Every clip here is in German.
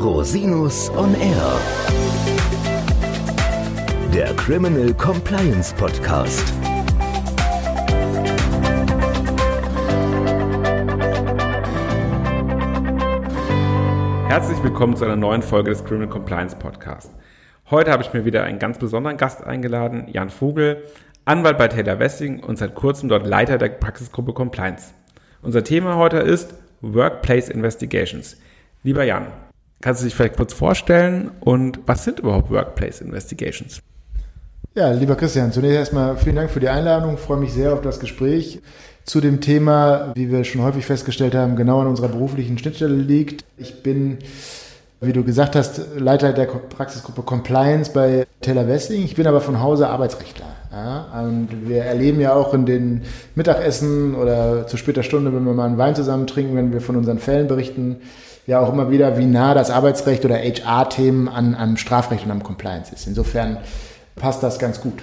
Rosinus on Air. Der Criminal Compliance Podcast. Herzlich willkommen zu einer neuen Folge des Criminal Compliance Podcast. Heute habe ich mir wieder einen ganz besonderen Gast eingeladen, Jan Vogel, Anwalt bei Taylor Wessing und seit kurzem dort Leiter der Praxisgruppe Compliance. Unser Thema heute ist Workplace Investigations. Lieber Jan, kannst du dich vielleicht kurz vorstellen und was sind überhaupt Workplace Investigations? Ja, lieber Christian, zunächst erstmal vielen Dank für die Einladung. Ich freue mich sehr auf das Gespräch zu dem Thema, wie wir schon häufig festgestellt haben, genau an unserer beruflichen Schnittstelle liegt. Ich bin, wie du gesagt hast, Leiter der Praxisgruppe Compliance bei Taylor Wessling. Ich bin aber von Hause Arbeitsrechtler. Ja, und wir erleben ja auch in den Mittagessen oder zu später Stunde, wenn wir mal einen Wein zusammen trinken, wenn wir von unseren Fällen berichten, ja auch immer wieder, wie nah das Arbeitsrecht oder HR-Themen an, am Strafrecht und am Compliance ist. Insofern passt das ganz gut.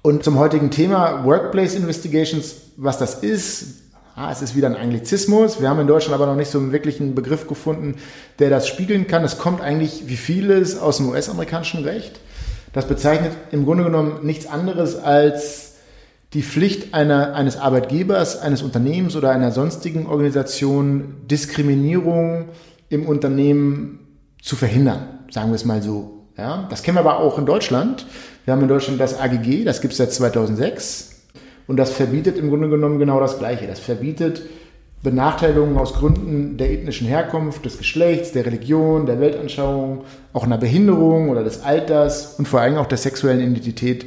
Und zum heutigen Thema Workplace Investigations, was das ist, ah, es ist wieder ein Anglizismus. Wir haben in Deutschland aber noch nicht so einen wirklichen Begriff gefunden, der das spiegeln kann. Es kommt eigentlich wie vieles aus dem US-amerikanischen Recht. Das bezeichnet im Grunde genommen nichts anderes als die Pflicht einer, eines Arbeitgebers, eines Unternehmens oder einer sonstigen Organisation, Diskriminierung im Unternehmen zu verhindern, sagen wir es mal so. Ja, das kennen wir aber auch in Deutschland. Wir haben in Deutschland das AGG, das gibt es seit 2006 und das verbietet im Grunde genommen genau das Gleiche. Das verbietet Benachteiligungen aus Gründen der ethnischen Herkunft, des Geschlechts, der Religion, der Weltanschauung, auch einer Behinderung oder des Alters und vor allem auch der sexuellen Identität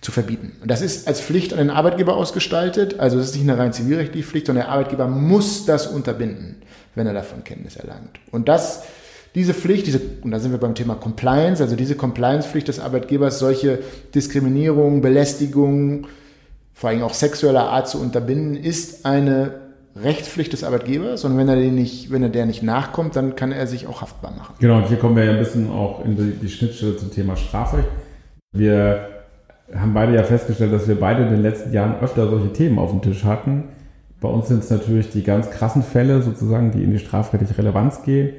zu verbieten. Und das ist als Pflicht an den Arbeitgeber ausgestaltet, also es ist nicht eine rein zivilrechtliche Pflicht, sondern der Arbeitgeber muss das unterbinden, wenn er davon Kenntnis erlangt. Und das, diese Pflicht, diese, und da sind wir beim Thema Compliance, also diese Compliance-Pflicht des Arbeitgebers, solche Diskriminierung, Belästigung, vor allem auch sexueller Art zu unterbinden, ist eine Rechtspflicht des Arbeitgebers und wenn er, den nicht, wenn er der nicht nachkommt, dann kann er sich auch haftbar machen. Genau, und hier kommen wir ja ein bisschen auch in die, die Schnittstelle zum Thema Strafrecht. Wir haben beide ja festgestellt, dass wir beide in den letzten Jahren öfter solche Themen auf dem Tisch hatten. Bei uns sind es natürlich die ganz krassen Fälle sozusagen, die in die strafrechtliche Relevanz gehen,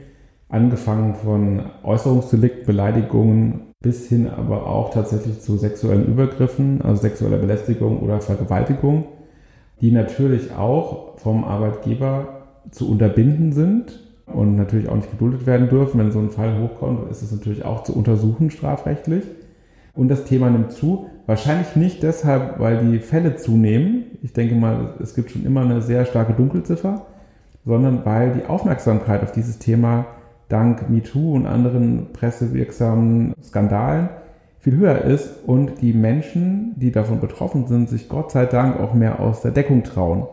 angefangen von Äußerungsdelikten, Beleidigungen bis hin aber auch tatsächlich zu sexuellen Übergriffen, also sexueller Belästigung oder Vergewaltigung die natürlich auch vom Arbeitgeber zu unterbinden sind und natürlich auch nicht geduldet werden dürfen. Wenn so ein Fall hochkommt, ist es natürlich auch zu untersuchen strafrechtlich. Und das Thema nimmt zu. Wahrscheinlich nicht deshalb, weil die Fälle zunehmen. Ich denke mal, es gibt schon immer eine sehr starke Dunkelziffer, sondern weil die Aufmerksamkeit auf dieses Thema dank MeToo und anderen pressewirksamen Skandalen viel höher ist und die Menschen, die davon betroffen sind, sich Gott sei Dank auch mehr aus der Deckung trauen.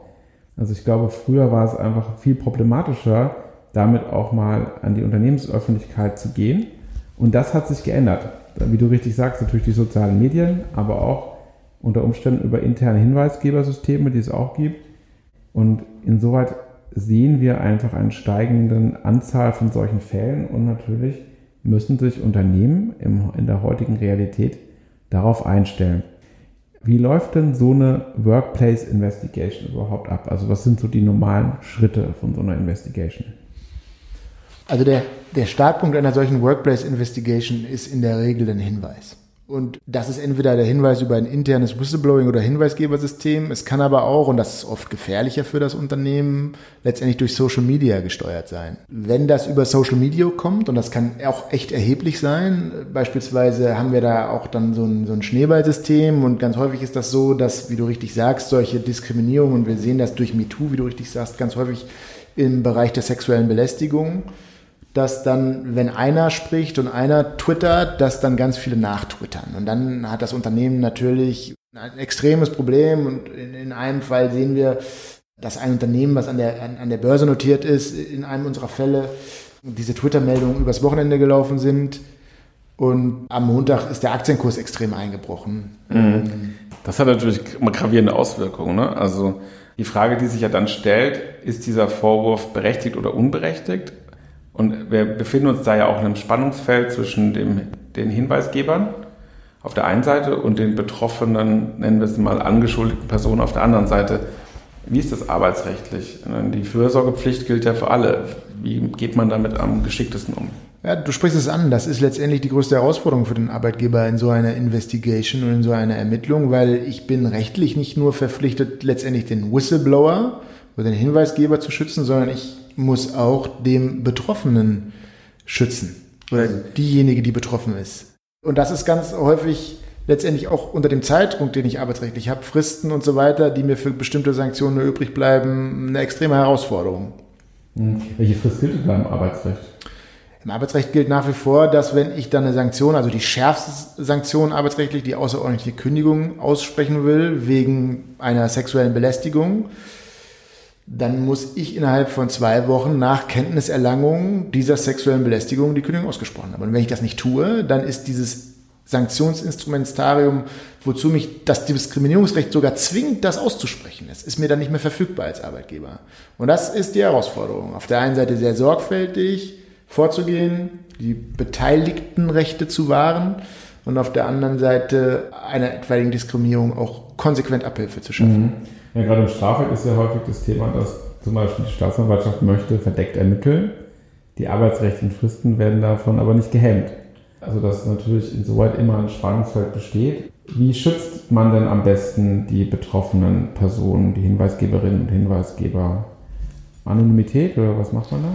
Also ich glaube, früher war es einfach viel problematischer, damit auch mal an die Unternehmensöffentlichkeit zu gehen. Und das hat sich geändert. Wie du richtig sagst, natürlich die sozialen Medien, aber auch unter Umständen über interne Hinweisgebersysteme, die es auch gibt. Und insoweit sehen wir einfach eine steigende Anzahl von solchen Fällen und natürlich müssen sich Unternehmen im, in der heutigen Realität darauf einstellen. Wie läuft denn so eine Workplace Investigation überhaupt ab? Also was sind so die normalen Schritte von so einer Investigation? Also der, der Startpunkt einer solchen Workplace Investigation ist in der Regel ein Hinweis. Und das ist entweder der Hinweis über ein internes Whistleblowing oder Hinweisgebersystem. Es kann aber auch, und das ist oft gefährlicher für das Unternehmen, letztendlich durch Social Media gesteuert sein. Wenn das über Social Media kommt, und das kann auch echt erheblich sein, beispielsweise haben wir da auch dann so ein, so ein Schneeballsystem und ganz häufig ist das so, dass, wie du richtig sagst, solche Diskriminierungen, und wir sehen das durch MeToo, wie du richtig sagst, ganz häufig im Bereich der sexuellen Belästigung, dass dann, wenn einer spricht und einer twittert, dass dann ganz viele nachtwittern. Und dann hat das Unternehmen natürlich ein extremes Problem. Und in, in einem Fall sehen wir, dass ein Unternehmen, was an der, an, an der Börse notiert ist, in einem unserer Fälle diese Twitter-Meldungen übers Wochenende gelaufen sind. Und am Montag ist der Aktienkurs extrem eingebrochen. Mhm. Das hat natürlich gravierende Auswirkungen. Ne? Also die Frage, die sich ja dann stellt, ist dieser Vorwurf berechtigt oder unberechtigt? Und wir befinden uns da ja auch in einem Spannungsfeld zwischen dem, den Hinweisgebern auf der einen Seite und den betroffenen, nennen wir es mal, angeschuldigten Personen auf der anderen Seite. Wie ist das arbeitsrechtlich? Die Fürsorgepflicht gilt ja für alle. Wie geht man damit am geschicktesten um? Ja, du sprichst es an. Das ist letztendlich die größte Herausforderung für den Arbeitgeber in so einer Investigation und in so einer Ermittlung, weil ich bin rechtlich nicht nur verpflichtet, letztendlich den Whistleblower oder den Hinweisgeber zu schützen, sondern ich muss auch dem Betroffenen schützen oder diejenige, die betroffen ist. Und das ist ganz häufig letztendlich auch unter dem Zeitdruck, den ich arbeitsrechtlich habe, Fristen und so weiter, die mir für bestimmte Sanktionen nur übrig bleiben, eine extreme Herausforderung. Hm. Welche Frist gilt da im Arbeitsrecht? Im Arbeitsrecht gilt nach wie vor, dass wenn ich dann eine Sanktion, also die schärfste Sanktion arbeitsrechtlich, die außerordentliche Kündigung aussprechen will, wegen einer sexuellen Belästigung, dann muss ich innerhalb von zwei Wochen nach Kenntniserlangung dieser sexuellen Belästigung die Kündigung ausgesprochen haben. Und wenn ich das nicht tue, dann ist dieses Sanktionsinstrumentarium, wozu mich das Diskriminierungsrecht sogar zwingt, das auszusprechen. Es ist mir dann nicht mehr verfügbar als Arbeitgeber. Und das ist die Herausforderung. Auf der einen Seite sehr sorgfältig, vorzugehen, die beteiligten Rechte zu wahren und auf der anderen Seite einer etwaigen Diskriminierung auch konsequent Abhilfe zu schaffen. Mhm. Ja, gerade im Strafrecht ist ja häufig das Thema, dass zum Beispiel die Staatsanwaltschaft möchte verdeckt ermitteln. Die arbeitsrechtlichen Fristen werden davon aber nicht gehemmt. Also dass natürlich insoweit immer ein Spannungsfeld besteht. Wie schützt man denn am besten die betroffenen Personen, die Hinweisgeberinnen und Hinweisgeber? Anonymität oder was macht man da?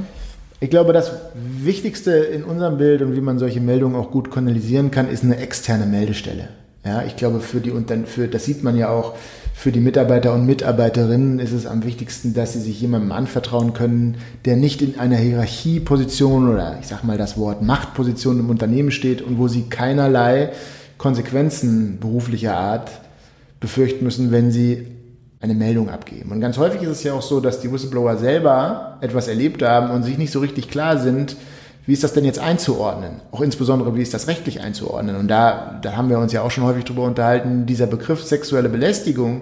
Ich glaube, das Wichtigste in unserem Bild und wie man solche Meldungen auch gut kanalisieren kann, ist eine externe Meldestelle. Ja, ich glaube, für die, und dann für, das sieht man ja auch, für die Mitarbeiter und Mitarbeiterinnen ist es am wichtigsten, dass sie sich jemandem anvertrauen können, der nicht in einer Hierarchieposition oder ich sag mal das Wort Machtposition im Unternehmen steht und wo sie keinerlei Konsequenzen beruflicher Art befürchten müssen, wenn sie eine Meldung abgeben. Und ganz häufig ist es ja auch so, dass die Whistleblower selber etwas erlebt haben und sich nicht so richtig klar sind, wie ist das denn jetzt einzuordnen? Auch insbesondere, wie ist das rechtlich einzuordnen? Und da, da haben wir uns ja auch schon häufig drüber unterhalten, dieser Begriff sexuelle Belästigung.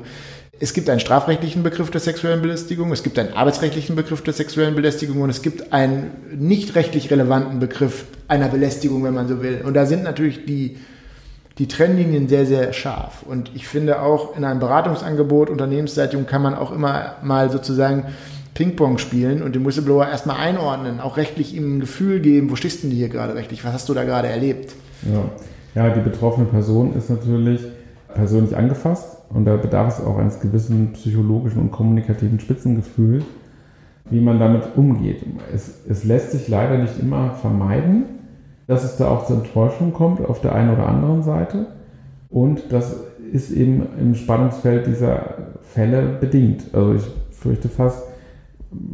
Es gibt einen strafrechtlichen Begriff der sexuellen Belästigung, es gibt einen arbeitsrechtlichen Begriff der sexuellen Belästigung und es gibt einen nicht rechtlich relevanten Begriff einer Belästigung, wenn man so will. Und da sind natürlich die die Trennlinien sehr, sehr scharf. Und ich finde auch in einem Beratungsangebot, Unternehmensseitung, kann man auch immer mal sozusagen Ping-Pong spielen und den Whistleblower erstmal einordnen, auch rechtlich ihm ein Gefühl geben, wo stehst du denn hier gerade rechtlich, was hast du da gerade erlebt? Ja. ja, die betroffene Person ist natürlich persönlich angefasst und da bedarf es auch eines gewissen psychologischen und kommunikativen Spitzengefühls, wie man damit umgeht. Es, es lässt sich leider nicht immer vermeiden, dass es da auch zur Enttäuschung kommt auf der einen oder anderen Seite. Und das ist eben im Spannungsfeld dieser Fälle bedingt. Also ich fürchte fast,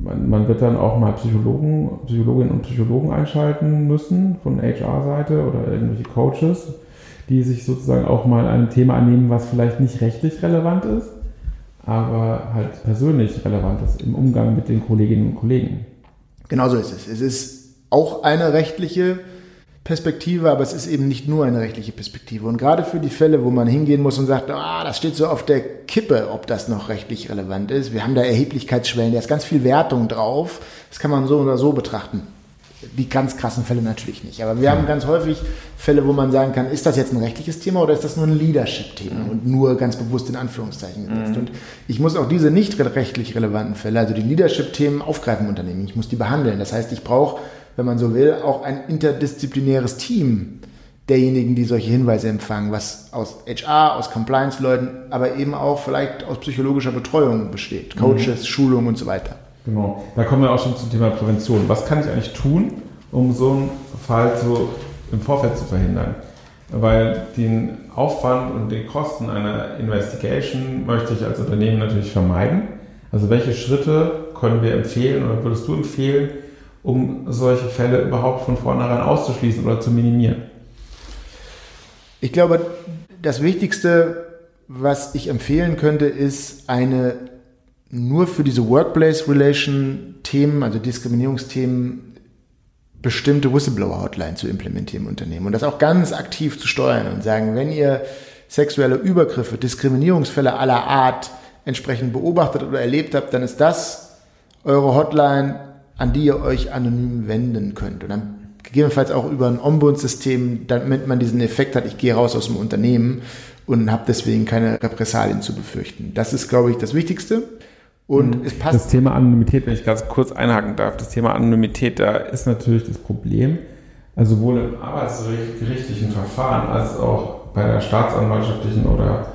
man, man wird dann auch mal Psychologen, Psychologinnen und Psychologen einschalten müssen von HR-Seite oder irgendwelche Coaches, die sich sozusagen auch mal einem Thema annehmen, was vielleicht nicht rechtlich relevant ist, aber halt persönlich relevant ist im Umgang mit den Kolleginnen und Kollegen. Genauso ist es. Es ist auch eine rechtliche Perspektive, aber es ist eben nicht nur eine rechtliche Perspektive. Und gerade für die Fälle, wo man hingehen muss und sagt, ah, das steht so auf der Kippe, ob das noch rechtlich relevant ist. Wir haben da Erheblichkeitsschwellen, da ist ganz viel Wertung drauf. Das kann man so oder so betrachten. Die ganz krassen Fälle natürlich nicht. Aber wir haben ganz häufig Fälle, wo man sagen kann, ist das jetzt ein rechtliches Thema oder ist das nur ein Leadership-Thema und nur ganz bewusst in Anführungszeichen gesetzt. Mhm. Und ich muss auch diese nicht rechtlich relevanten Fälle, also die Leadership-Themen aufgreifen im Unternehmen. Ich muss die behandeln. Das heißt, ich brauche wenn man so will, auch ein interdisziplinäres Team derjenigen, die solche Hinweise empfangen, was aus HR, aus Compliance-Leuten, aber eben auch vielleicht aus psychologischer Betreuung besteht. Coaches, mhm. Schulung und so weiter. Genau. Da kommen wir auch schon zum Thema Prävention. Was kann ich eigentlich tun, um so einen Fall so im Vorfeld zu verhindern? Weil den Aufwand und die Kosten einer Investigation möchte ich als Unternehmen natürlich vermeiden. Also welche Schritte können wir empfehlen oder würdest du empfehlen, um solche Fälle überhaupt von vornherein auszuschließen oder zu minimieren? Ich glaube, das Wichtigste, was ich empfehlen könnte, ist eine nur für diese Workplace-Relation-Themen, also Diskriminierungsthemen, bestimmte Whistleblower-Hotline zu implementieren im Unternehmen und das auch ganz aktiv zu steuern und sagen, wenn ihr sexuelle Übergriffe, Diskriminierungsfälle aller Art entsprechend beobachtet oder erlebt habt, dann ist das eure Hotline, an die ihr euch anonym wenden könnt. Und dann gegebenenfalls auch über ein Ombudssystem, damit man diesen Effekt hat, ich gehe raus aus dem Unternehmen und habe deswegen keine Repressalien zu befürchten. Das ist, glaube ich, das Wichtigste. Und mhm. es passt. Das Thema Anonymität, wenn ich ganz kurz einhaken darf, das Thema Anonymität, da ist natürlich das Problem, Also sowohl im arbeitsgerichtlichen Verfahren als auch bei der staatsanwaltschaftlichen oder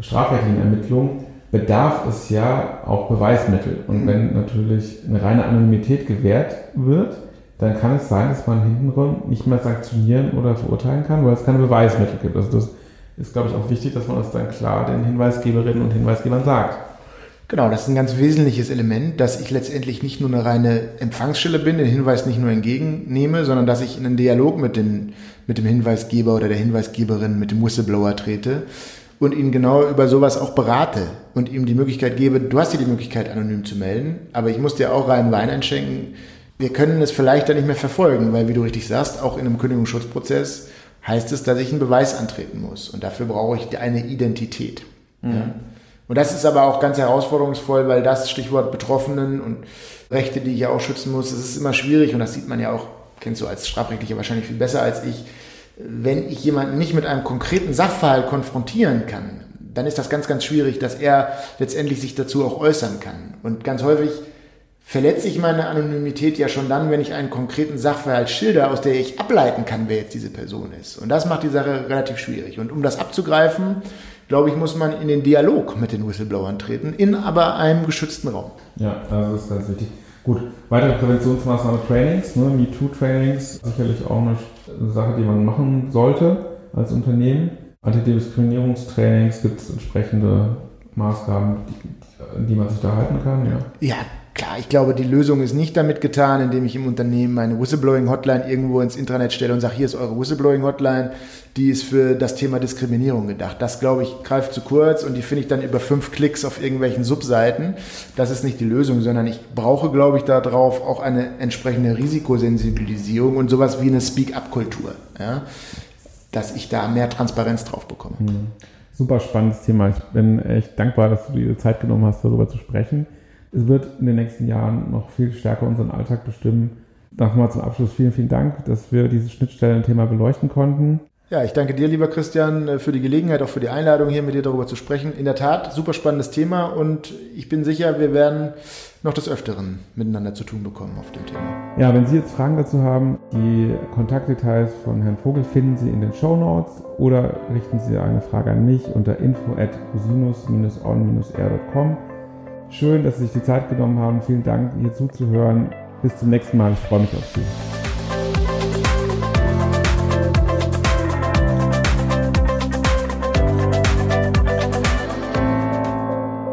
strafrechtlichen Ermittlung bedarf es ja auch Beweismittel. Und wenn natürlich eine reine Anonymität gewährt wird, dann kann es sein, dass man hintenrum nicht mehr sanktionieren oder verurteilen kann, weil es keine Beweismittel gibt. Also das ist, glaube ich, auch wichtig, dass man das dann klar den Hinweisgeberinnen und Hinweisgebern sagt. Genau, das ist ein ganz wesentliches Element, dass ich letztendlich nicht nur eine reine Empfangsstelle bin, den Hinweis nicht nur entgegennehme, sondern dass ich in einen Dialog mit, den, mit dem Hinweisgeber oder der Hinweisgeberin, mit dem Whistleblower trete und ihn genau über sowas auch berate und ihm die Möglichkeit gebe, du hast dir die Möglichkeit, anonym zu melden, aber ich muss dir auch reinen Wein einschenken. Wir können es vielleicht dann nicht mehr verfolgen, weil, wie du richtig sagst, auch in einem Kündigungsschutzprozess heißt es, dass ich einen Beweis antreten muss. Und dafür brauche ich eine Identität. Mhm. Ja. Und das ist aber auch ganz herausforderungsvoll, weil das Stichwort Betroffenen und Rechte, die ich ja auch schützen muss, das ist immer schwierig und das sieht man ja auch, kennst du als Strafrechtlicher wahrscheinlich viel besser als ich. Wenn ich jemanden nicht mit einem konkreten Sachverhalt konfrontieren kann, dann ist das ganz, ganz schwierig, dass er letztendlich sich dazu auch äußern kann. Und ganz häufig verletze ich meine Anonymität ja schon dann, wenn ich einen konkreten Sachverhalt schilder, aus der ich ableiten kann, wer jetzt diese Person ist. Und das macht die Sache relativ schwierig. Und um das abzugreifen, glaube ich, muss man in den Dialog mit den Whistleblowern treten, in aber einem geschützten Raum. Ja, das ist ganz wichtig. Gut, weitere Präventionsmaßnahmen, Trainings, ne, MeToo-Trainings, sicherlich auch eine Sache, die man machen sollte als Unternehmen. Antidiskriminierungstrainings gibt es entsprechende Maßgaben, die, die man sich da halten kann, ja. Ja, Klar, ich glaube, die Lösung ist nicht damit getan, indem ich im Unternehmen meine Whistleblowing-Hotline irgendwo ins Intranet stelle und sage, hier ist eure Whistleblowing-Hotline, die ist für das Thema Diskriminierung gedacht. Das, glaube ich, greift zu kurz und die finde ich dann über fünf Klicks auf irgendwelchen Subseiten. Das ist nicht die Lösung, sondern ich brauche, glaube ich, darauf auch eine entsprechende Risikosensibilisierung und sowas wie eine Speak-up-Kultur, ja? dass ich da mehr Transparenz drauf bekomme. Mhm. Super spannendes Thema. Ich bin echt dankbar, dass du dir Zeit genommen hast, darüber zu sprechen. Es wird in den nächsten Jahren noch viel stärker unseren Alltag bestimmen. Nochmal zum Abschluss vielen, vielen Dank, dass wir dieses Schnittstellenthema beleuchten konnten. Ja, ich danke dir, lieber Christian, äh, für die Gelegenheit, auch für die Einladung, hier mit dir darüber zu sprechen. In der Tat, super spannendes Thema und ich bin sicher, wir werden noch des Öfteren miteinander zu tun bekommen auf dem Thema. Ja, wenn Sie jetzt Fragen dazu haben, die Kontaktdetails von Herrn Vogel finden Sie in den Show Notes oder richten Sie eine Frage an mich unter info at cosinus-on-r.com. Schön, dass Sie sich die Zeit genommen haben. Vielen Dank, hier zuzuhören. Bis zum nächsten Mal. Ich freue mich auf Sie.